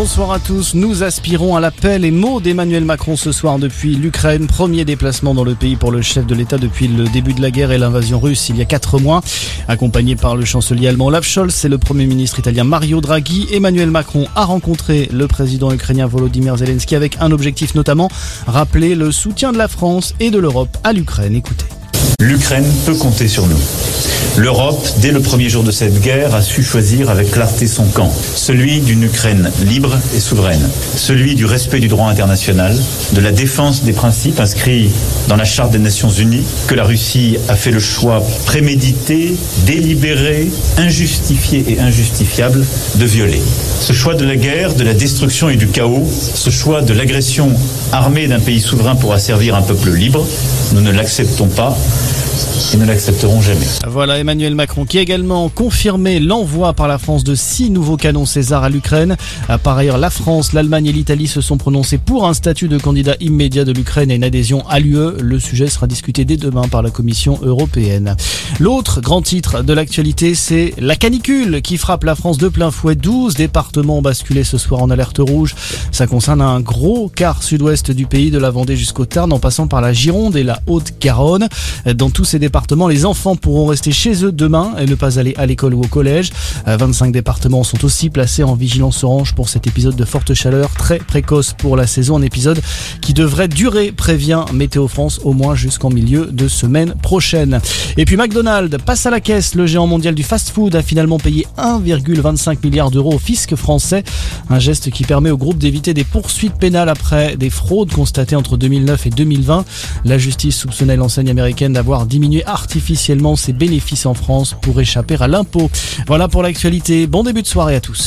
Bonsoir à tous. Nous aspirons à l'appel et mots d'Emmanuel Macron ce soir depuis l'Ukraine. Premier déplacement dans le pays pour le chef de l'État depuis le début de la guerre et l'invasion russe il y a quatre mois. Accompagné par le chancelier allemand Olaf Scholz et le premier ministre italien Mario Draghi, Emmanuel Macron a rencontré le président ukrainien Volodymyr Zelensky avec un objectif notamment rappeler le soutien de la France et de l'Europe à l'Ukraine. Écoutez. L'Ukraine peut compter sur nous. L'Europe, dès le premier jour de cette guerre, a su choisir avec clarté son camp, celui d'une Ukraine libre et souveraine, celui du respect du droit international, de la défense des principes inscrits dans la Charte des Nations Unies, que la Russie a fait le choix prémédité, délibéré, injustifié et injustifiable de violer. Ce choix de la guerre, de la destruction et du chaos, ce choix de l'agression armée d'un pays souverain pour asservir un peuple libre, nous ne l'acceptons pas et ne l'accepteront jamais. Voilà Emmanuel Macron qui a également confirmé l'envoi par la France de six nouveaux canons César à l'Ukraine. Par ailleurs, la France, l'Allemagne et l'Italie se sont prononcés pour un statut de candidat immédiat de l'Ukraine et une adhésion à l'UE. Le sujet sera discuté dès demain par la Commission européenne. L'autre grand titre de l'actualité, c'est la canicule qui frappe la France de plein fouet. 12 départements ont basculé ce soir en alerte rouge. Ça concerne un gros quart sud-ouest du pays, de la Vendée jusqu'au Tarn, en passant par la Gironde et la Haute-Garonne. Dans tous ces départements, les enfants pourront rester chez eux demain et ne pas aller à l'école ou au collège. 25 départements sont aussi placés en vigilance orange pour cet épisode de forte chaleur très précoce pour la saison. Un épisode qui devrait durer, prévient Météo France, au moins jusqu'en milieu de semaine prochaine. Et puis McDonald's passe à la caisse. Le géant mondial du fast-food a finalement payé 1,25 milliard d'euros au fisc français. Un geste qui permet au groupe d'éviter des poursuites pénales après des fraudes constatées entre 2009 et 2020. La justice soupçonnait l'enseigne américaine d'avoir diminué artificiellement ses bénéfices en France pour échapper à l'impôt. Voilà pour l'actualité. Bon début de soirée à tous.